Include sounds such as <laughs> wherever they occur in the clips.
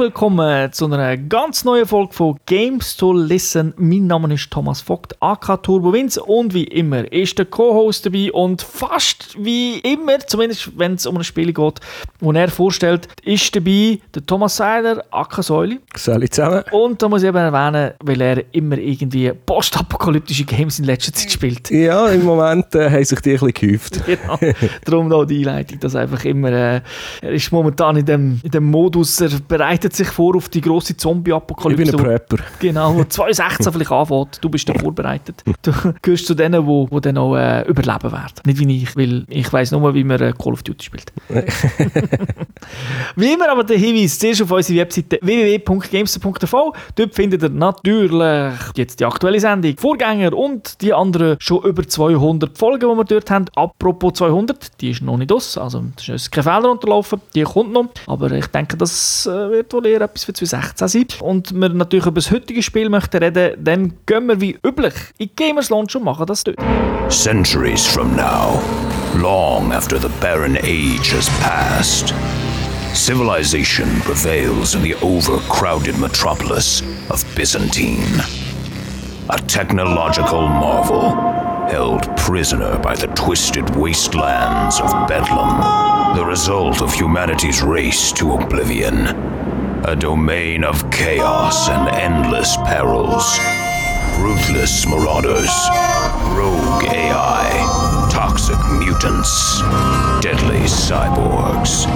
willkommen zu einer ganz neuen Folge von Games to Listen. Mein Name ist Thomas Vogt, AK Turbo Vince und wie immer ist der Co-Host dabei und fast wie immer, zumindest wenn es um ein Spiel geht, das er vorstellt, ist dabei der Thomas Seiler, AK Säuli. Salut zusammen. Und da muss ich eben erwähnen, weil er immer irgendwie postapokalyptische Games in letzter Zeit spielt. Ja, im Moment äh, haben sich die ein bisschen gehäuft. <laughs> genau. Darum noch die Einleitung, dass einfach immer, äh, er ist momentan in dem, in dem Modus, er bereitet sich vor auf die grosse Zombie-Apokalypse. Ich bin ein Prepper. Genau, wo 2016 vielleicht anfängt. Du bist da <laughs> vorbereitet. Du gehörst zu denen, die, die dann auch äh, überleben werden. Nicht wie ich, weil ich weiss nur, wie man äh, Call of Duty spielt. <laughs> wie immer aber der Hinweis zuerst auf unsere Webseite www.gamester.tv. Dort findet ihr natürlich jetzt die aktuelle Sendung, Vorgänger und die anderen schon über 200 Folgen, die wir dort haben. Apropos 200, die ist noch nicht aus, also das ist kein Fehler unterlaufen, die kommt noch. Aber ich denke, das äh, wird wohl eher etwas für 2016 sein. Und wir natürlich über das heutige Spiel möchten reden, dann gehen wir wie üblich in Gamers Launch und machen das dort. Centuries from now, long after the barren age has passed, civilization prevails in the overcrowded metropolis of Byzantine. A technological marvel held prisoner by the twisted wastelands of Bedlam, the result of humanity's race to oblivion. A domain of chaos and endless perils. Ruthless marauders, rogue AI, toxic mutants, deadly cyborgs.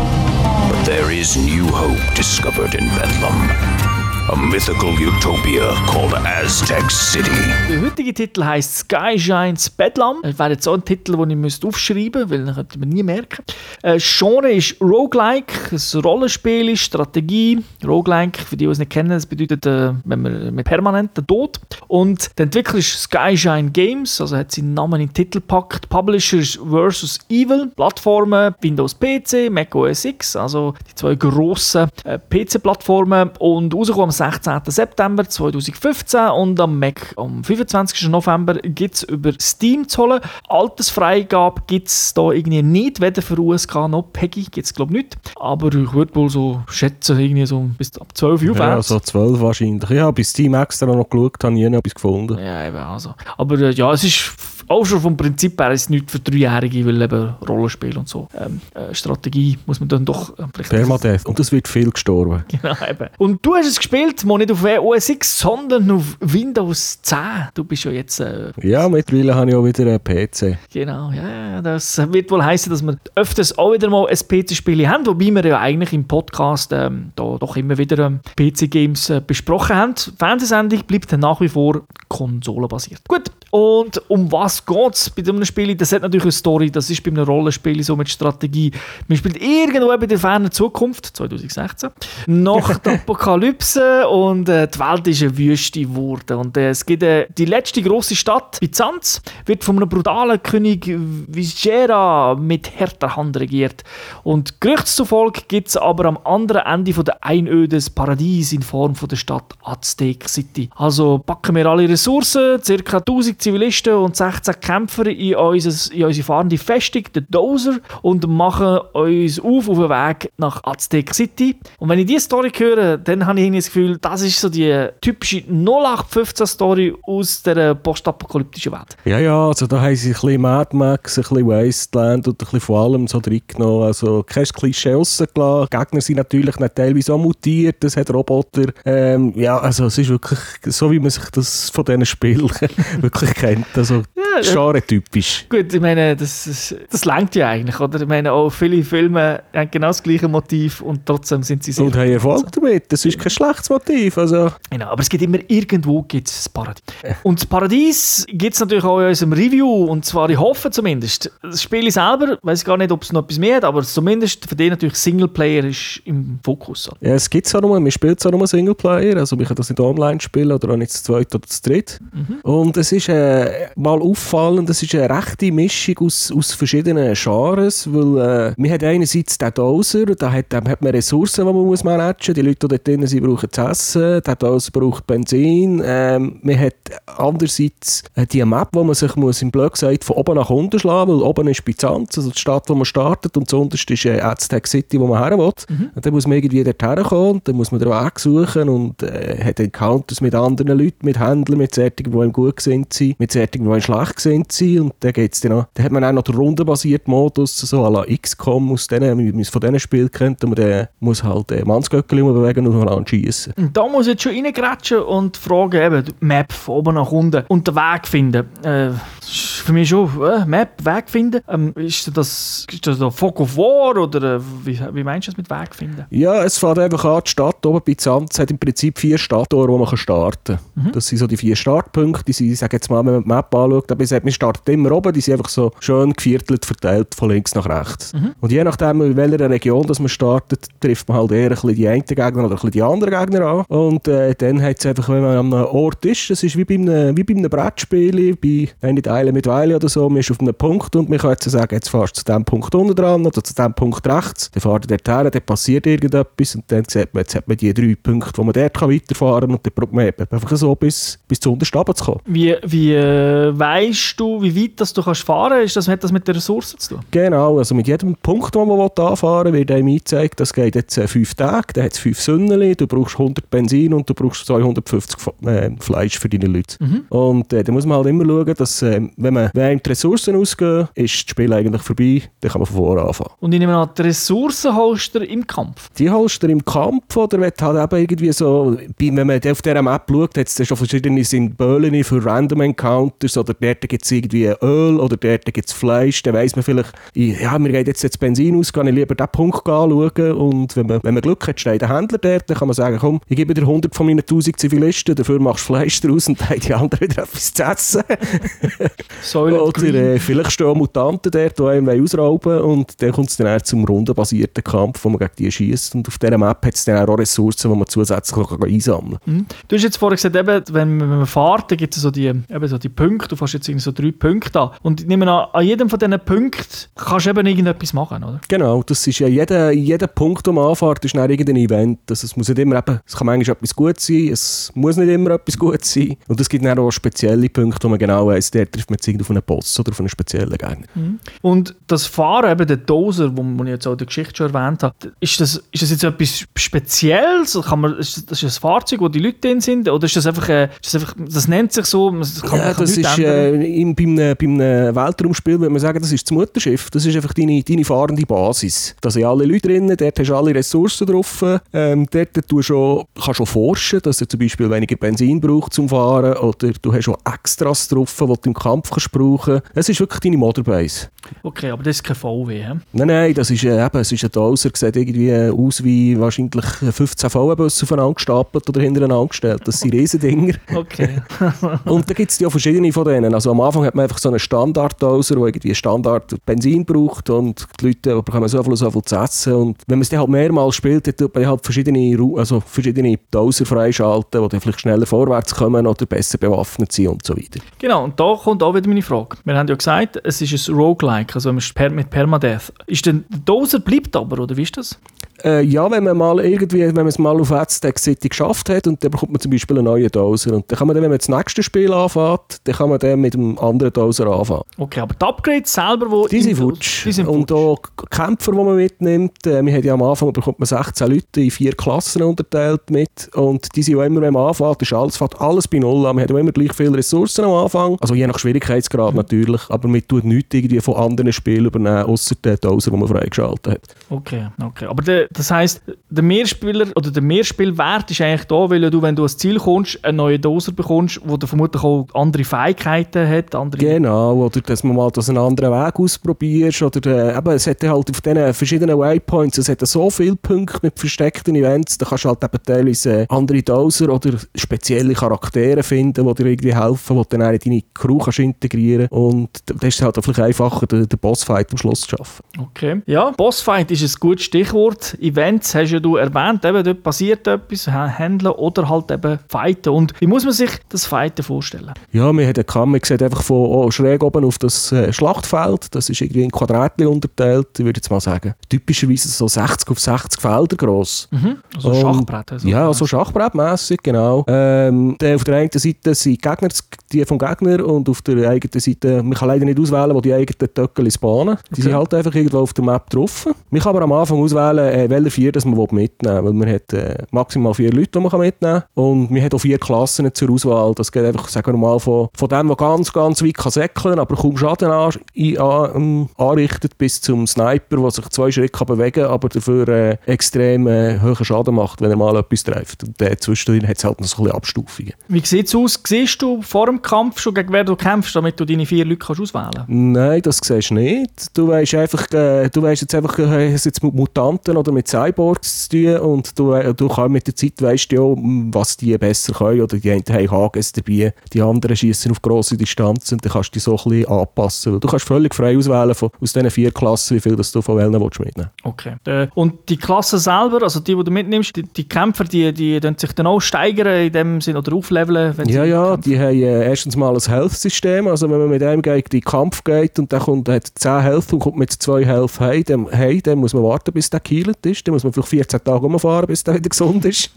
But there is new hope discovered in Bedlam. A mythical utopia called Aztec City. Der heutige Titel heißt Sky Shines Bedlam. Das wäre jetzt so ein Titel, den ich aufschreiben müsste, weil den könnte man nie merken. Äh, Genre ist Roguelike, ein Rollenspiel ist Strategie. Roguelike, für die, die es nicht kennen, das bedeutet, äh, wenn man mit permanenten Tod. Und der Entwickler ist Skyshine Games, also hat seinen Namen in den Titel gepackt. Publisher ist Versus Evil, Plattformen Windows PC, Mac OS X, also die zwei grossen äh, PC-Plattformen. Und rausgekommen am 16. September 2015 und am Mac am 25. November gibt es über Steam zu holen. Altersfreigabe gibt es da irgendwie nicht, weder für USK noch PEGI gibt es glaube ich nicht. Aber ich würde wohl so schätzen, irgendwie so bis ab 12 Uhr Ja, so 12 wahrscheinlich. Ja, bis Steam extra noch geschaut, habe ich nie etwas gefunden. Ja, eben, also. Aber äh, ja, es ist auch schon vom Prinzip her ist es nicht für Dreijährige, weil eben Rollenspiel und so. Ähm, äh, Strategie muss man dann doch äh. Permadeath. Und es wird viel gestorben. <laughs> Genau, eben. Und du hast es gespielt, mal nicht auf OS X, sondern auf Windows 10. Du bist ja jetzt... Äh, Ja, mittlerweile habe ich auch wieder einen PC. genau, ja, das wird wohl heißen, dass wir öfters auch wieder mal ein PC-Spiel haben, wobei wir ja eigentlich im Podcast ähm, da doch immer wieder ähm, PC-Games äh, besprochen haben. Die Fernsehsendung bleibt nach wie vor konsolenbasiert. Gut, und um was geht es bei diesem Spiel? Das hat natürlich eine Story, das ist bei einem Rollenspiel so mit Strategie. Man spielt irgendwo bei der fernen Zukunft, 2016, nach <laughs> der Apokalypse und äh, die Welt ist eine Wüste geworden. Und äh, es gibt äh, die letzte große Stadt, Byzanz, wird von einem brutalen König Viscera mit härter Hand regiert. Und Gerüchts zufolge gibt es aber am anderen Ende von der Einöde das Paradies in Form von der Stadt Aztec City. Also packen wir alle Ressourcen, ca. 1000 Zivilisten und 16 Kämpfer in, unseres, in unsere fahrende Festung, den Dozer, und machen uns auf auf den Weg nach Aztec City. Und wenn ich diese Story höre, dann habe ich das Gefühl, das ist so die typische 0815-Story aus der postapokalyptischen Welt. Ja, ja, also da haben sie ein bisschen Mad Max, ein bisschen Wasteland und ein bisschen von allem so reingenommen. Also kein Klischee rausgelassen. Die Gegner sind natürlich nicht teilweise auch mutiert, es hat Roboter. Ähm, ja, also es ist wirklich so, wie man sich das von diesen Spielen <laughs> wirklich kennt. Also Ja, genre-typisch. Gut, ich meine, das, das, das langt ja eigentlich, oder? Ich meine, auch viele Filme haben genau das gleiche Motiv und trotzdem sind sie sehr... Und haben Erfolg damit. Das ist kein schlechtes Motiv. Also, Genau, aber es gibt immer irgendwo gibt's das Paradies. Und das Paradies gibt es natürlich auch in unserem Review, und zwar, ich hoffe zumindest. Das Spiel selber, weiß gar nicht, ob es noch etwas mehr hat, aber zumindest für den natürlich Singleplayer ist im Fokus. ja, es gibt es auch nur, man spielt es auch nur Singleplayer, also man kann das nicht online spielen oder auch nicht zu zweit oder zu dritt. Und es ist äh, mal auffallend, das ist eine rechte Mischung aus, aus verschiedenen Genres, weil äh, wir haben einerseits den Doser, da hat, da hat man Ressourcen, die man muss managen muss. Die Leute, die dort drin sind, brauchen zu essen, der Doser braucht Benzin. Ähm, man hat andererseits äh, die Map, wo man sich muss, im Blog sagt, von oben nach unten schlagen, weil oben ist Byzanz, also die Stadt, wo man startet, und zuunterst ist äh, Aztec City, wo man her will. Mhm. Und dann muss man irgendwie dort herkommen, und dann muss man den Weg suchen und äh, hat Encounters mit anderen Leuten, mit Händlern, mit solchen, die ihm gut sind, mit solchen, die ihm schlecht sind. Und dann geht's dann noch, dann hat man auch noch den rundenbasierten Modus, so à la XCOM, aus denen, von diesen Spielen kennt, und man muss halt äh, Mannsgöckeli bewegen und dann schießen. Da muss ich jetzt schon reingrätschen und fragen, eben, Map von oben nach unten und den Weg finden. Äh, für mich schon, äh, Map, Weg finden. Ähm, ist das, ist das Fog of War oder äh, wie, wie meinst du das mit Weg finden? Ja, es fährt einfach an, die Stadt oben bei Zanz hat im Prinzip vier Stadttore, wo man starten kann. Mhm. Das sind so die vier Startpunkte, die sind, ich sage jetzt mal, wenn man die Map anschaut, aber man startet immer oben, die sind einfach so schön geviertelt verteilt von links nach rechts. Mhm. Und je nachdem, in welcher Region das man startet, trifft man halt eher ein bisschen die einen Gegner oder ein bisschen die anderen Gegner an. Und äh, dann hat es einfach, wenn man an einem Ort ist, das ist wie bei einem, wie bei einem Brettspiel, bei nicht Eile mit Weile oder so, man ist auf einem Punkt und man kann jetzt sagen, jetzt fährst du zu diesem Punkt unten dran oder zu diesem Punkt rechts, dann er dort her, dann passiert irgendetwas und dann sieht man, jetzt hat man die drei Punkte, wo man dort kann weiterfahren kann und dann probiert man einfach so bis, bis zu untersten zu kommen. Wie, wie äh, weißt du, wie weit das du kannst fahren kannst? Das, hat das mit den Ressourcen zu tun? Genau, also mit jedem Punkt, den man anfahren will, wird einem eingezeigt, das geht jetzt äh, fünf Tage, dann hat es fünf Sünneli, du brauchst 100 Benzin und du brauchst 250 äh, Fleisch für deine Leute. Mhm. Und äh, da muss man halt immer schauen, dass äh, wenn, man, wenn die Ressourcen ausgehen, ist das Spiel eigentlich vorbei, dann kann man von vorne anfangen. Und ich nehme an, die Ressourcen holst du im Kampf? Die holst du im Kampf oder wird halt eben irgendwie so, wenn man auf dieser Map schaut, hat es schon verschiedene Symbole für Random Encounters oder dort gibt es irgendwie Öl oder dort gibt es Fleisch, dann weiss man vielleicht, ja, mir geht jetzt das Benzin aus, kann ich lieber diesen Punkt anschauen und wenn man, wenn man Glück hat, steht der Händler dort, dann kann man sagen, komm, ich gebe dir 100 von meinen 1000 Zivilisten, dafür machst du Fleisch draus und die anderen wieder etwas zu essen. <laughs> Oder äh, vielleicht stehen Mutanten dort, die einen ausrauben und dann kommt es dann zum rundenbasierten Kampf, wo man gegen die schießt und auf dieser Map hat es dann auch Ressourcen, die man zusätzlich einsammeln kann. Mhm. Du hast jetzt vorhin gesagt, eben, wenn man fährt, dann gibt es so die, eben so die Punkte, du fährst jetzt so drei Punkte an und ich nehme an, an jedem von diesen Punkten kannst du eben irgendetwas machen, oder? Genau, das ist ja jeder, jeder Punkt, den man anfährt, ist dann irgendein Event. Also es muss nicht immer eben, es kann manchmal etwas gut sein, es muss nicht immer etwas gut sein und es gibt dann auch spezielle Punkte, wo man genau weiss, der trifft man jetzt auf einen Boss oder auf einen speziellen Gegner. Mhm. Und das Fahren, eben der Doser, wo, wo ich jetzt auch in der Geschichte schon erwähnt habe, ist das, ist das jetzt etwas Spezielles? Kann man, ist das ein Fahrzeug, wo die Leute drin sind? Oder ist das einfach, äh, ist das, einfach das nennt sich so, das kann, ja, kann das ist äh, in, bei, einem, bei einem Weltraumspiel, würde man sagen, das ist das Mutterschiff, das ist einfach deine, deine fahrende Basis. Da sind alle Leute drin, dort hast du alle Ressourcen drauf, ähm, dort du schon, kannst du vorschen, dass du zum Beispiel weniger Benzin brauchst zum Fahren oder du hast schon Extras drauf, die du im Kampf kannst brauchen. Es ist wirklich deine Motorbase. Okay, aber das ist kein VW, he? Nein, nein, das ist, äh, eben, es ist ein Doser, sieht irgendwie aus wie wahrscheinlich 15 VW-Busse aufeinander gestapelt oder hintereinander gestellt. Das sind Riesendinger. Okay. <laughs> und da gibt es ja verschiedene von denen. Also am Anfang hat man einfach so einen Standard-Doser, der irgendwie Standard Benzin braucht und die Leute bekommen so viel, so viel zu essen. Und wenn man es dann halt mehrmals spielt, dann tut man halt verschiedene, also verschiedene Doser freischalten, die dann vielleicht schneller vorwärts kommen oder besser bewaffnet sind und so weiter. Genau, und da kommt auch wieder meine Frage. Wir haben ja gesagt, es ist ein Roguelike, also mit Permadeath. Ist denn der Doser bleibt aber, oder wie ist das? Äh, ja, wenn man mal irgendwie, wenn man es mal auf Aztec City geschafft hat und dann bekommt man zum Beispiel einen neuen Doser und dann kann man dann, wenn man das nächste Spiel anfängt, dann kann man dann mit einem anderen Doser anfangen. Okay, aber die Upgrades selber, wo... Die sind futsch. Und auch Kämpfer, die man mitnimmt, äh, wir haben ja am Anfang bekommt man 16 Leute in vier Klassen unterteilt mit und die sind auch immer, wenn man anfängt, ist alles, fährt alles bei Null an. Man hat auch immer gleich viele Ressourcen am Anfang, also je nach Schwierigkeitsgrad mhm. natürlich, aber man tut nichts irgendwie von anderen Spielen übernehmen, außer den Doser, den man freigeschaltet hat. Okay, okay. Aber der, das heisst, der Mehrspieler oder der Mehrspielwert ist eigentlich da, weil du, wenn du ans Ziel kommst, eine neue Doser bekommst, wo du vermutlich auch andere Fähigkeiten hat. Andere genau, oder dass man mal das einen anderen Weg ausprobierst. Oder, äh, eben, es hat halt auf diesen verschiedenen Waypoints, es hat so viele Punkte mit versteckten Events, da kannst du halt eben teilweise äh, andere Doser oder spezielle Charaktere finden, die dir irgendwie helfen, die du dann in deine Crew kannst integrieren Und das ist halt vielleicht einfacher, den, den Bossfight am Schluss zu schaffen. Okay. Ja, Bossfight ist ein gutes Stichwort. Events hast ja du erwähnt, eben dort passiert etwas, handeln oder halt eben fighten. Und wie muss man sich das Fighten vorstellen? Ja, wir haben einen man sieht einfach von oh, schräg oben auf das äh, Schlachtfeld, das ist irgendwie in Quadratchen unterteilt, ich würde jetzt mal sagen, typischerweise so 60 auf 60 Felder gross. Mhm. Also Und, Schachbrett. Also. Ja, so Schachbrettmässig, genau. Ähm, auf der einen Seite sind Gegner, die vom Gegner und auf der eigenen Seite, man kann leider nicht auswählen, wo die eigenen Töckel bahnen. Die okay. sind halt einfach irgendwo auf der Map drauf. Man kann aber am Anfang auswählen, äh, welche vier das man mitnehmen will, weil man hat äh, maximal vier Leute, die man mitnehmen kann und man hat auch vier Klassen zur Auswahl. Das geht einfach, sagen wir mal, von, von dem, der ganz, ganz weit kann säckeln, aber kaum Schaden an, an, ähm, anrichtet, bis zum Sniper, der sich zwei Schritte kann bewegen kann, aber dafür äh, extrem äh, hohen Schaden macht, wenn er mal etwas trifft. Und äh, zwischendrin hat es halt noch so ein bisschen Abstufungen. Wie sieht es aus? Siehst du vor dem Kampf schon, gegen wer du kämpfst, damit du deine vier Leute kannst auswählen kannst? Nein, das siehst du nicht. Du weißt einfach, äh, du weißt jetzt einfach, äh, jetzt mit Mutanten oder mit Cyborgs zu tun und du, äh, du kannst mit der Zeit weißt ja, was die besser können oder die einen haben Hages dabei, die anderen schießen auf grosse Distanzen und dann kannst du dich so ein bisschen anpassen. Du kannst völlig frei auswählen von, aus diesen vier Klassen, wie viel das du von welchen willst mitnehmen Okay. Äh, und die Klasse selber, also die, die du mitnimmst, die, die Kämpfer, die, die, sich dann auch steigern in dem Sinn oder aufleveln? Wenn ja, ja, die haben äh, erstens mal ein Health-System, also wenn man mit einem gegen den Kampf geht und der kommt, hat 10 Health und kommt mit 2 Health heim, dann, hey, dann muss man warten, bis der geheilt ist, dann muss man vielleicht 14 Tage umfahren, bis der wieder gesund ist.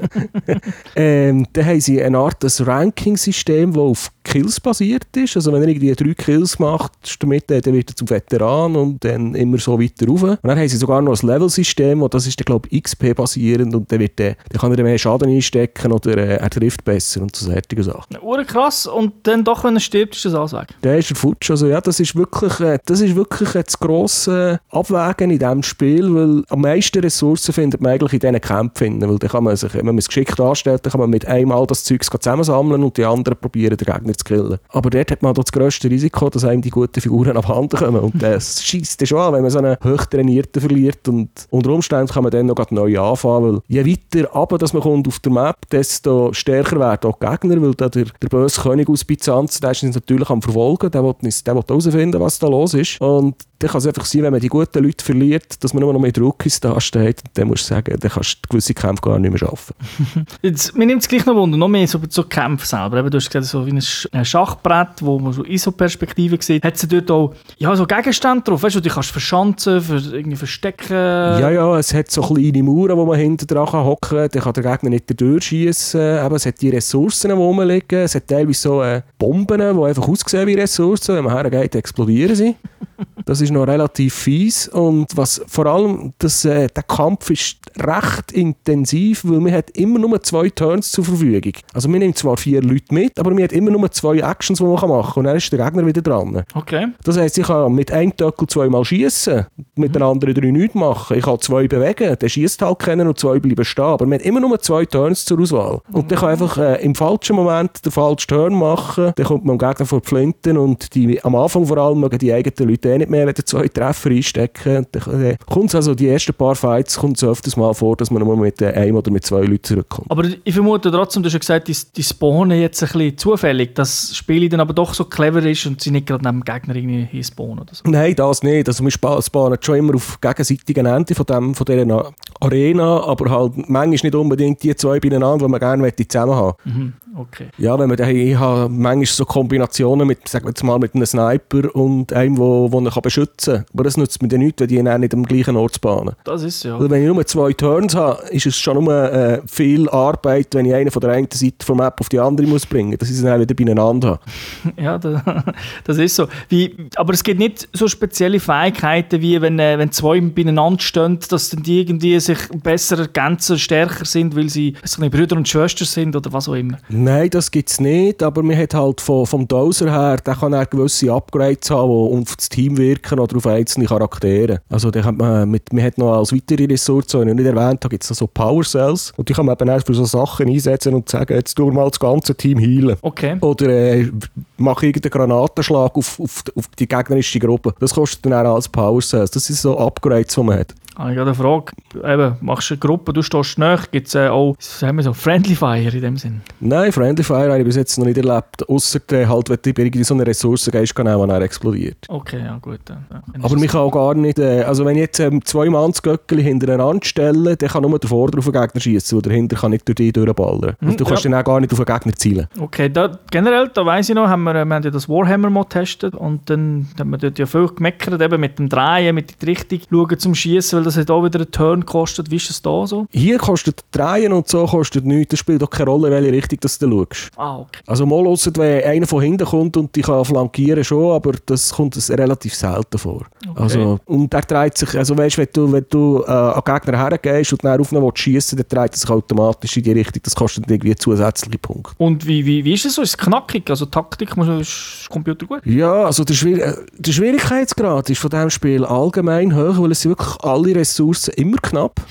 <laughs> ähm, dann haben sie eine Art Ranking-System, das auf Kills basiert ist, also wenn er irgendwie drei Kills macht, damit, dann wird er zum Veteran und dann immer so weiter rauf. Und dann haben sie sogar noch ein Level-System, das ist, glaube ich, XP-basierend und dann, wird der, dann kann er mehr Schaden einstecken oder äh, er trifft besser und so solche Sachen. krass und dann doch, wenn er stirbt, ist das alles weg? Der ist ein Futsch, also ja, das ist wirklich, äh, das ist wirklich das grosse Abwägen in diesem Spiel, weil am meisten Ressourcen findet man eigentlich in diesen Kämpfen, weil dann kann man sich, wenn man es geschickt anstellt, kann man mit einmal das Zeug zusammensammeln und die anderen probieren, den Gegner zu killen. Aber dort hat man das grösste Risiko, dass einem die guten Figuren <laughs> abhanden kommen und das schießt schon an, wenn man so einen hochtrainierten verliert und unter Umständen kann man dann noch neu anfangen, weil je weiter runter dass man kommt auf der Map, desto stärker werden auch die Gegner, weil der, der böse König aus Byzanz, der ist natürlich am verfolgen, der will, der will herausfinden, was da los ist und dann kann es einfach sein, wenn man die guten Leute verliert, dass man nur noch mit Rookies da steht. Dann musst du sagen, dann kannst du gewisse Kämpfe gar nicht mehr schaffen. <laughs> Jetzt, mir nimmt es gleich noch Wunder, noch mehr so, so Kämpfe selber. du hast gesagt, so wie ein Schachbrett, wo man so ISO-Perspektive sieht. Hat es dort auch ja, so Gegenstände drauf, weißt du, die kannst verschanzen, für, irgendwie verstecken? Ja, ja, es hat so kleine Mauern, wo man hinten dran hocken kann. Dann kann der Gegner nicht durchschießen. es hat die Ressourcen, die rumliegen. Es hat teilweise so äh, Bomben, die einfach aussehen wie Ressourcen. Wenn man hergeht, explodieren sie. Das ist noch relativ fies und was vor allem, das, äh, der Kampf ist recht intensiv, weil man hat immer nur zwei Turns zur Verfügung. Also wir nehmen zwar vier Leute mit, aber man hat immer nur zwei Actions, die man machen kann und dann ist der Gegner wieder dran. Okay. Das heisst, ich kann mit einem Töckel zweimal schießen, mit mhm. den anderen drei nichts machen. Ich kann zwei bewegen, der schießt halt kennen und zwei bleiben stehen. Aber man hat immer nur zwei Turns zur Auswahl. Und dann kann einfach äh, im falschen Moment den falschen Turn machen, dann kommt man dem Gegner vor die Flinten und die, am Anfang vor allem mögen die eigenen Leute eh nicht mehr wieder zwei Treffer einstecken. Dann kommt also die ersten paar Fights kommt es öfters mal vor, dass man nur mit äh, einem oder mit zwei Leuten zurückkommt. Aber ich vermute trotzdem, du hast gesagt, die, die spawnen jetzt ein bisschen zufällig, dass das Spiel dann aber doch so clever ist und sie nicht gerade neben dem Gegner irgendwie spawnen oder so. Nein, das nicht. Also wir spawnen schon immer auf gegenseitigen Enden von, dem, von dieser Arena, aber halt manchmal nicht unbedingt die zwei beieinander, die man gerne zusammen haben mhm. Okay. Ja, wenn man dann, ich habe manchmal so Kombinationen mit, sagen wir jetzt mal, mit einem Sniper und einem, wo, wo er beschützen kann. Aber das nützt mir dann nichts, wenn die auch nicht am gleichen Ort spawnen. Das ist ja. Also wenn ich nur zwei Turns habe, ist es schon nur äh, viel Arbeit, wenn ich einen von der einen Seite vom Map auf die andere muss bringen muss, dass ich sie dann wieder beieinander habe. <laughs> ja, das, das, ist so. Wie, aber es gibt nicht so spezielle Fähigkeiten, wie wenn, äh, wenn zwei beieinander stehen, dass dann die irgendwie sich besser ergänzen, stärker sind, weil sie Brüder und Schwestern sind oder was auch immer. Nein, das gibt es nicht, aber man hat halt von, vom Doser her, der kann er gewisse Upgrades haben, die auf das Team wirken oder auf einzelne Charaktere. Also da hat man, mit, man hat noch als weitere Ressource, die ich nicht erwähnt habe, gibt es so Power Cells und die kann man eben auch für so Sachen einsetzen und sagen, jetzt tun wir mal das ganze Team heilen. Okay. Oder äh, mach irgendeinen Granatenschlag auf, auf, auf die gegnerische Gruppe. Das kostet dann auch als Power Cells. Das sind so Upgrades, die man hat. Habe ich eine Frage. Eben, machst du eine Gruppe, du stehst nach, gibt es äh, auch sagen wir so, Friendly Fire in dem Sinn? Nein, Friendly Fire habe ich bis jetzt noch nicht erlebt, außer halt, wenn du irgendwie so eine Ressource gehst, kann auch, er explodiert. Okay, ja gut. Dann, ja. Aber mich kann auch gar nicht, äh, also wenn ich jetzt ähm, zwei Mann das Göckeli hintereinander stelle, dann kann nur der Vorder' auf den Gegner schießen, oder dahinter kann nicht durch dich durchballern. Mhm, Also du kannst ja. dann auch gar nicht auf den Gegner zielen. Okay, da, generell, da weiss ich noch, haben wir, äh, wir haben ja das Warhammer-Mod getestet und dann haben wir dort ja viel gemeckert, eben mit dem Drehen, mit der Richtung schauen zum Schießen, weil das hat auch wieder einen Turn gekostet. Wie ist das da so? Hier kostet Drehen und so kostet nichts, das spielt auch keine Rolle, welche Richtung du schaust. Ah, okay. Also mal ausser, wenn einer von hinten kommt und dich kann flankieren schon, aber das kommt relativ selten vor. Also, und der dreht sich, also weißt, wenn du, wenn du äh, an Gegner hergehst und dann auf ihn schießen, dann dreht er sich automatisch in die Richtung. Das kostet irgendwie zusätzliche Punkte. Und wie, wie, wie ist es so? Ist es knackig? Also Taktik muss, ist der Computer gut? Ja, also der, Schwier äh, der Schwierigkeitsgrad ist von diesem Spiel allgemein hoch, weil es wirklich alle Ressourcen immer knapp.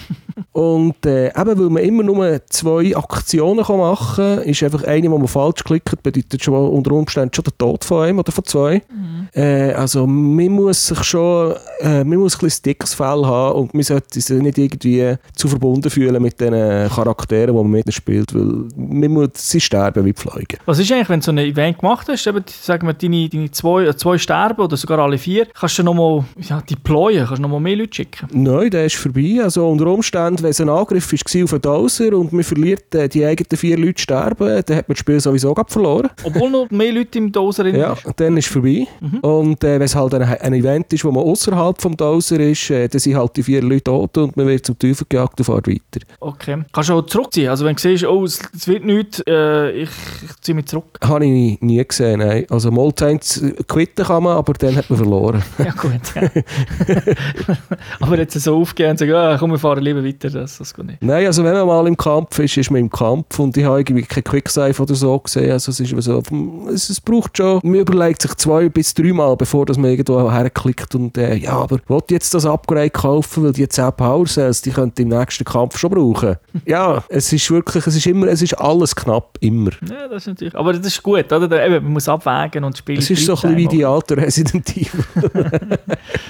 Und äh, eben, weil man immer nur zwei Aktionen kann machen kann, ist einfach eine, wo man falsch klickt, bedeutet schon unter Umständen schon der Tod von einem oder von zwei. Äh, also man muss sich schon, äh, man muss ein bisschen dickes Fell haben und man sollte sich nicht irgendwie zu verbunden fühlen mit den Charakteren, die man mit spielt, weil man muss, sie sterben wie Pflege. Was ist eigentlich, wenn du so ein Event gemacht hast, eben, sagen wir, deine, deine zwei, äh, zwei sterben oder sogar alle vier, kannst du nochmal ja, deployen, kannst du nochmal mehr Leute schicken? Nein, der ist vorbei. Also unter Umständen, wenn es ein Angriff war auf einen Dowser und man verliert, äh, die eigenen vier Leute sterben, dann hat man das Spiel sowieso gerade verloren. Obwohl noch mehr Leute im Doser drin Ja, dann ist es vorbei. Und äh, wenn es halt ein, ein Event ist, wo man außerhalb vom Dowser ist, äh, dann sind halt die vier Leute tot und man wird zum Teufel gejagt und fährt weiter. Okay. Kannst du auch zurückziehen? Also wenn du siehst, oh, es, es wird nichts, äh, ich, ich ziehe mich zurück. Habe ich nie gesehen, nein. Also mal eins quitten kann man, aber dann hat man verloren. Ja gut. Ja. <laughs> <laughs> Aber jetzt so aufgehen und sagen, ah, komm, wir fahren lieber weiter, das, das geht nicht. Nein, also wenn man mal im Kampf ist, ist man im Kampf und ich habe irgendwie kein Quicksave oder so gesehen. Also es ist so, es, es braucht schon, man überlegt sich zwei bis dreimal, bevor dass man irgendwo herklickt und äh, ja, aber ich jetzt das Upgrade kaufen, weil die 10 Power Cells, die könnte im nächsten Kampf schon brauchen. <laughs> ja, es ist wirklich, es ist immer, es ist alles knapp, immer. Ja, das ist natürlich. Aber das ist gut, oder? Da, eben, man muss abwägen und spielen. Es ist so ein bisschen wie die alten Resident Evil. <laughs>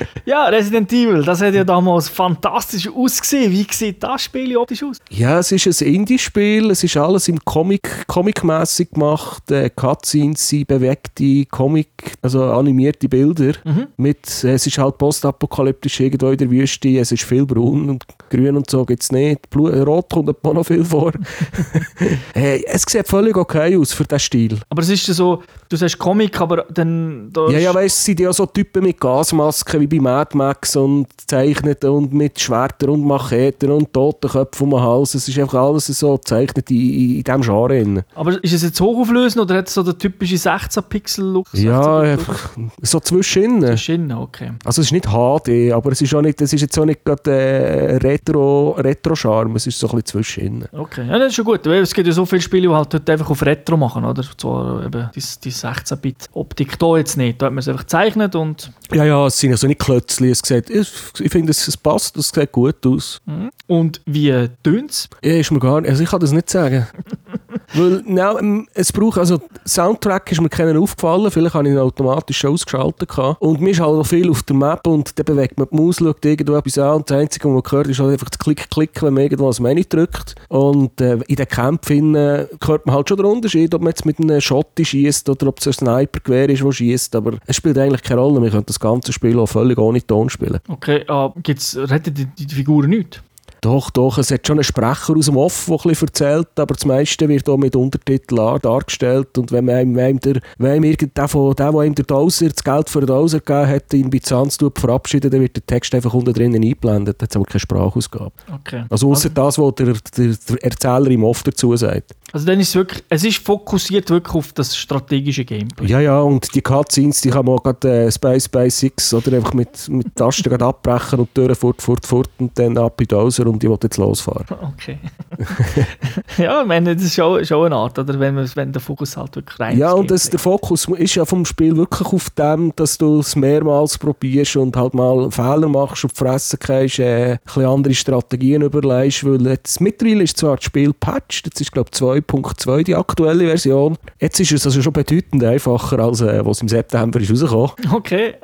<laughs> Ja, Resident Evil, das hat ja damals fantastisch ausgesehen. Wie sieht das Spiel optisch aus? Ja, es ist ein Indie-Spiel, es ist alles im Comic, Comic-mässig gemacht, äh, Cutscenes bewegte Comic, also animierte Bilder. Mit, äh, es ist halt postapokalyptisch irgendwo in der Wüste, es ist viel braun und grün und so gibt es nicht. Blu äh, Rot kommt auch noch viel vor. <laughs> <laughs> hey, es sieht völlig okay aus für den Stil. Aber es ist ja so, du sagst Comic, aber dann. Da Ja, ja, weißt du, es sind ja so Typen mit Gasmasken wie bei Mad Max und gezeichnet und mit Schwertern und Macheten und Totenköpfen um den Hals. Es ist einfach alles so gezeichnet in, in, in diesem Genre. Aber ist es jetzt hochauflösend oder hat es so den typischen 16-Pixel-Look? Ja, 16-Bit-Look? einfach so zwischen. Innen, okay. Also es ist nicht HD, aber es ist, auch nicht, es ist jetzt auch nicht gerade äh, Retro, Retro-Charme, es ist so ein bisschen zwischen. Okay, ja, das ist schon gut. Weil Es gibt ja so viele Spiele, die halt dort einfach auf Retro machen, oder? So eben die, die 16-Bit-Optik da jetzt nicht. Da hat man es einfach gezeichnet und, Ja, ja, es sind also nicht Klötzchen, es sieht, ich, ich finde, es, passt, es sieht gut aus. Und wie tönt es? Ja, ist mir gar nicht, also ich kann das nicht sagen. <laughs> Weil, nein, ähm, es braucht, also Soundtrack ist mir keiner aufgefallen, vielleicht habe ich ihn automatisch schon ausgeschaltet gehabt. Und mir ist halt auch viel auf der Map und dann bewegt man die Maus, schaut irgendwo etwas an und das Einzige, was man hört, ist halt einfach das Klick-Klick, wenn man irgendwo das Menü drückt. Und äh, in den Kämpfen äh, hört man halt schon den Unterschied, ob man jetzt mit einem Schotti schießt oder ob es ein Sniper-Gewehr ist, das schießt. Aber es spielt eigentlich keine Rolle, man könnte das ganze Spiel auch völlig ohne Ton spielen. Okay, ah, gibt's, retten die, die Figuren nicht? Doch, doch, es hat schon einen Sprecher aus dem Off, der bisschen erzählt, aber das meiste wird auch mit Untertiteln dargestellt und wenn man wenn ihm der, wenn ihm irgend der, von- der, der ihm der Dowser, das Geld für den Dowser gegeben hat, in Byzanz verabschiedet, dann wird der Text einfach unten drinnen eingeblendet, da hat es aber keine Sprachausgabe. Okay. Also außer das, was der, der, der Erzähler im Off dazu sagt. Also dann ist es wirklich, es ist fokussiert wirklich auf das strategische Gameplay. Ja, ja, und die Cutscenes, die kann man auch gerade äh, Space Basics oder einfach mit, mit Tasten abbrechen und die Türen fort, fort, fort und dann ab in den Dowser und ich will jetzt losfahren. <laughs> Okay. <laughs> ja, ich meine, das ist schon, schon eine Art, oder? Wenn, man, wenn der Fokus halt wirklich rein Ja, und das, der Fokus ist ja vom Spiel wirklich auf dem, dass du es mehrmals probierst und halt mal Fehler machst und die Fresse gehst, äh, ein bisschen andere Strategien überlegst, weil jetzt mittlerweile ist zwar das Spiel patched, jetzt ist glaube ich 2.2, die aktuelle Version. Jetzt ist es also schon bedeutend einfacher, als äh, was im September ist rausgekommen. Okay.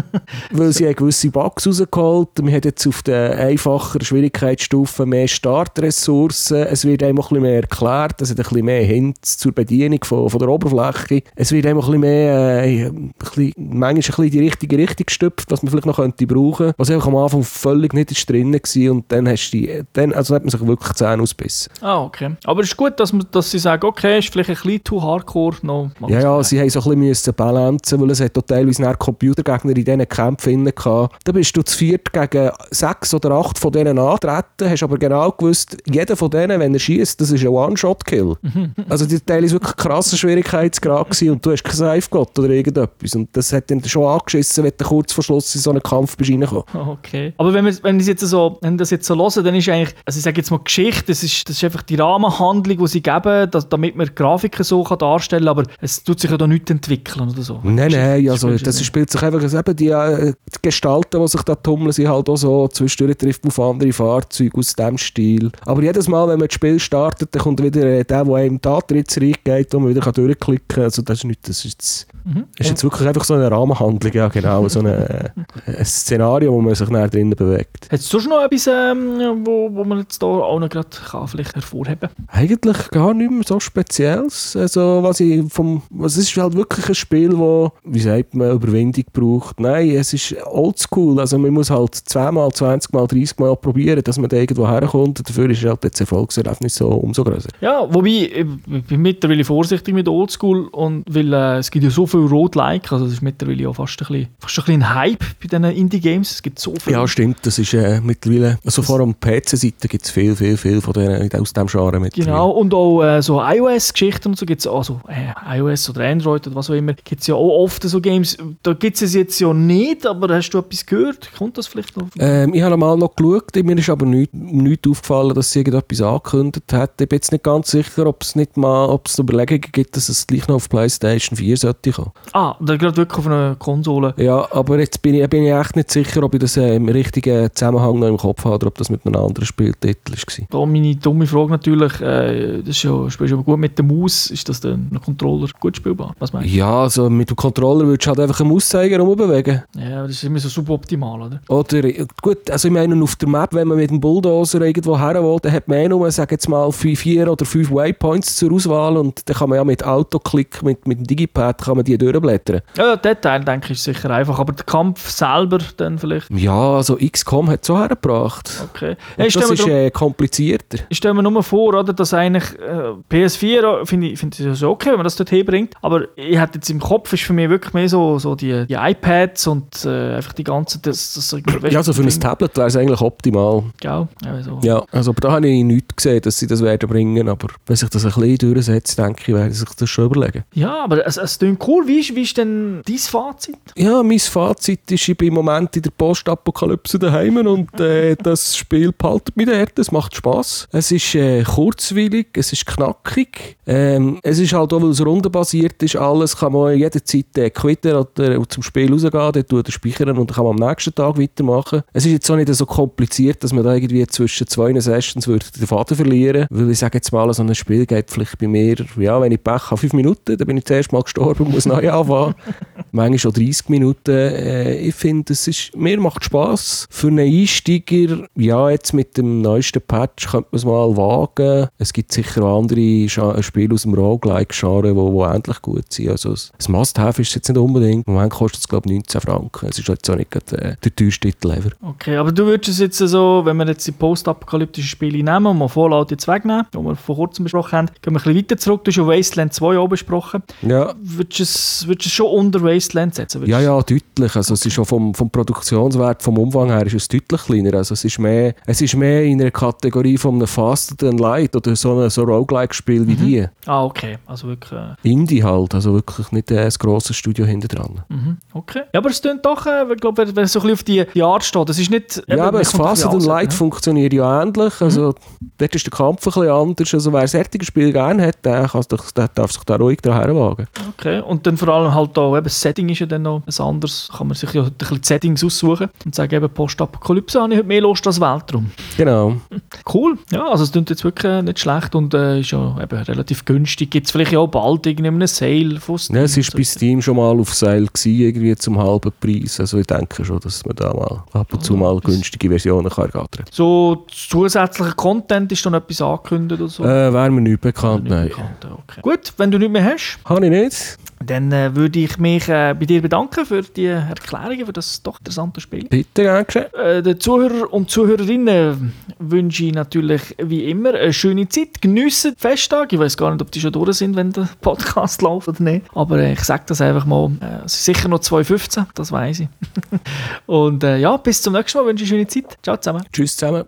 <laughs> weil sie haben gewisse Bugs rausgeholt. Wir haben jetzt auf der einfacheren Schwierigkeitsstufe mehr Startressourcen. Es wird einem ein bisschen mehr erklärt. Es hat ein bisschen mehr Hints zur Bedienung von, von der Oberfläche. Es wird einem ein bisschen mehr, äh, ein bisschen, manchmal ein bisschen die richtige Richtung gestüpft, was man vielleicht noch könnte brauchen. Was einfach am Anfang völlig nicht ist drin war. Und dann, hast du die, dann also hat man sich wirklich Zähne ausbissen. Ah, okay. Aber es ist gut, dass, man, dass sie sagen, okay, ist vielleicht ein bisschen zu hardcore. No, ja, ja, sie haben so ein bisschen balancen weil es hat teilweise Computergegner in diesen Kämpfen gehabt. Da bist du zu viert gegen sechs oder acht von denen antreten, hast aber genau gewusst, jeder von denen, wenn er schießt, das ist ein One-Shot-Kill. also die Teil ist wirklich krasser Schwierigkeitsgrad gewesen und du hast kein Safe gehabt oder irgendetwas. Und das hat dann schon angeschissen, wenn du kurz vor Schluss in so einen Kampf bist reingekommen. <laughs> Okay. Aber wenn wir, wenn wir jetzt so, wenn das jetzt so hören, dann ist eigentlich, also ich sage jetzt mal Geschichte, das ist, das ist einfach die Rahmenhandlung, die sie geben, dass, damit man Grafiken so kann darstellen kann, aber es tut sich ja da nichts entwickeln oder so. Nein, nein, also das spielt sich einfach, eben die, äh, die Gestalten, die sich da tummeln, sind halt auch so, zwischendurch trifft man auf andere Fahrzeuge aus diesem Stil. Aber jedes Mal, wenn man das Spiel startet, dann kommt wieder äh, der, der einem die Antritts reingeht, wo man wieder durchklicken kann. Also das ist nicht, das ist mhm. ist jetzt wirklich einfach so eine Rahmenhandlung, ja genau, so eine, äh, ein Szenario, wo man sich näher drinnen bewegt. Hast du sonst noch etwas, ähm, wo, wo man jetzt da auch noch gerade vielleicht hervorheben Eigentlich gar nicht mehr so Spezielles. Also was ich vom, was ist halt wirklich ein Spiel, wo, wie sagt man, Überwindung braucht. Nein, es ist oldschool. Also man muss halt zweimal, 20 mal, 30 mal probieren, dass man da irgendwo herkommt. Dafür ist halt das Erfolgserlebnis so umso größer. Ja, wobei, ich bin mittlerweile vorsichtig mit oldschool und weil äh, es gibt ja so viel Road-like, also es ist mittlerweile auch fast ein bisschen, fast ein, bisschen ein Hype bei diesen Indie-Games. Es gibt so viel. Ja, stimmt. Das ist äh, mittlerweile, also vor allem PC-Seite gibt es viel, viel, viel von denen, aus dem Genre mittlerweile. Genau, und auch äh, so iOS-Geschichten und so gibt es, also äh, iOS oder Android oder was auch immer, gibt es ja auch oft so Games, da gibt es jetzt ja nicht, aber hast du etwas gehört? Kommt das vielleicht noch? Ähm, ich habe mal noch geschaut, mir ist aber nicht, nicht aufgefallen, dass sie irgendetwas angekündigt hat. Ich bin jetzt nicht ganz sicher, ob es nicht mal, ob es Überlegungen gibt, dass es gleich noch auf PlayStation 4 sollte kommen. Ah, da gerade wirklich auf einer Konsole. Ja, aber jetzt bin ich, bin ich echt nicht sicher, ob ich das äh, im richtigen Zusammenhang noch im Kopf habe oder ob das mit einem anderen Spieltitel war. Da meine dumme Frage natürlich, äh, das ist ja, spielst du aber gut mit der Maus, ist das dann ein Controller gut spielbar? Was meinst du? Ja, also mit dem Controller würdest du halt einfach einen Mauszeiger rumbewegen. Ja, das ist immer so suboptimal, oder? Oder, gut, also ich meine, auf der Map, wenn man mit dem Bulldozer irgendwo her will, dann hat man eh nur, sag jetzt mal, vier oder fünf Waypoints zur Auswahl und dann kann man ja mit Autoklick, mit, mit dem Digipad, kann man die durchblättern. Ja, der Teil, denke ich, ist sicher einfach, aber der Kampf selber dann vielleicht? Ja, also XCOM hat es so hergebracht. Okay. Ja, das ist äh, komplizierter. Ich stelle mir nur vor, oder, dass eigentlich äh, PS4, finde ich, find ich okay, wenn man das dort herbringt, aber ich hatte jetzt im Kopf, ist für mich wirklich mehr so, so die, die iPads und äh, einfach die ganze, das, das Ja, also für ein Tablet wäre es eigentlich optimal. Genau. Ja, so. ja, also aber da habe ich nichts gesehen, dass sie das werden bringen, aber wenn sich das ein bisschen durchsetzt, denke ich, werde sich das schon überlegen. Ja, aber es, es klingt cool. Wie ist, wie ist denn dein Fazit? Ja, mein Fazit ist, ich bin im Moment in der Postapokalypse daheim und äh, <laughs> das Spiel behaltet mich dort, es macht Spass. Es ist äh, kurzweilig, es ist knackig, ähm, es ist halt auch, weil es rundenbasiert ist, alles kann man jederzeit äh, quitten oder zum Spiel rausgehen, tut er speichern und dann kann man am nächsten Tag weitermachen. Es ist jetzt auch nicht so kompliziert, dass man da irgendwie zwischen zwei Sessions würde den Faden verlieren, weil ich sage jetzt mal, so ein Spiel geht vielleicht bei mir, ja, wenn ich Pech habe, fünf Minuten, dann bin ich zuerst mal gestorben und muss neu anfangen. Manchmal schon 30 Minuten. Äh, ich finde, es ist, mir macht Spass. Für einen Einsteiger, ja, jetzt mit dem neuesten Patch könnte man es mal wagen. Es gibt sicher andere Spiele aus dem Roguelike-Genre, die wo, wo endlich gut sind. Also, das Must-Have ist es jetzt nicht unbedingt. Im Moment kostet es, glaube ich, 19 Franken. Es ist jetzt auch nicht äh, der teuerste Titel ever. Okay, aber du würdest es jetzt so, wenn wir jetzt die postapokalyptischen Spiele nehmen und mal Fallout jetzt wegnehmen, die wir vor kurzem besprochen haben, gehen wir ein bisschen weiter zurück. Du hast ja Wasteland 2 auch besprochen. Ja. Würdest du es, würdest es schon unter Wasteland setzen? Ja, ja, deutlich. Also es ist schon vom, vom Produktionswert, vom Umfang her ist es deutlich kleiner. Also es ist mehr, es ist mehr in einer Kategorie von einem Faster Than Light oder so ein so Roguelike-Spiel wie mhm. die. Ah, okay. Also wirklich... Äh... Indie halt, also wirklich nicht äh, ein grosses Studio hinter dran. Mhm. Okay. Ja, aber es klingt doch, äh, ich glaube, wenn es so ein bisschen auf die, die Art steht, das ist nicht... Ja, aber das Faster Than Light ne? funktioniert ja ähnlich. Also mhm. dort ist der Kampf ein bisschen anders. Also wer ein Spiel gerne hat, der, kann, der darf sich da ruhig daher wagen. Okay. Und dann vor allem halt da, eben, das Setting ist ja dann noch ein anderes, kann man sich ja ein bisschen die Settings aussuchen und sagen, eben Postapokalypse habe ich heute mehr Lust als Weltraum. Genau. <laughs> Cool, ja, also es klingt jetzt wirklich nicht schlecht und äh, ist ja eben relativ günstig. Gibt es vielleicht ja auch bald irgendeinen Sale von Steam? Ja, es war bei Steam schon mal auf Sale, gewesen, irgendwie zum halben Preis. Also ich denke schon, dass man da mal ab und zu mal günstige Versionen kann ergattern So zusätzlicher Content ist dann etwas angekündigt oder so? Äh, Wäre mir nicht bekannt, Nicht nein. bekannt, okay. Gut, wenn du nicht mehr hast, Habe ich nicht. Dann äh, würde ich mich äh, bei dir bedanken für die Erklärungen, für das doch interessante Spiel. Bitte, geschehen. Äh, den Zuhörer und Zuhörerinnen wünsche ich natürlich wie immer eine schöne Zeit. Geniessen die Festtage. Ich weiß gar nicht, ob die schon durch sind, wenn der Podcast <laughs> läuft oder nicht. Aber äh, ich sage das einfach mal. Äh, es ist sicher noch 2015, das weiß ich. <laughs> und äh, ja, bis zum nächsten Mal. Wünsche ich eine schöne Zeit. Ciao zusammen. Tschüss zusammen.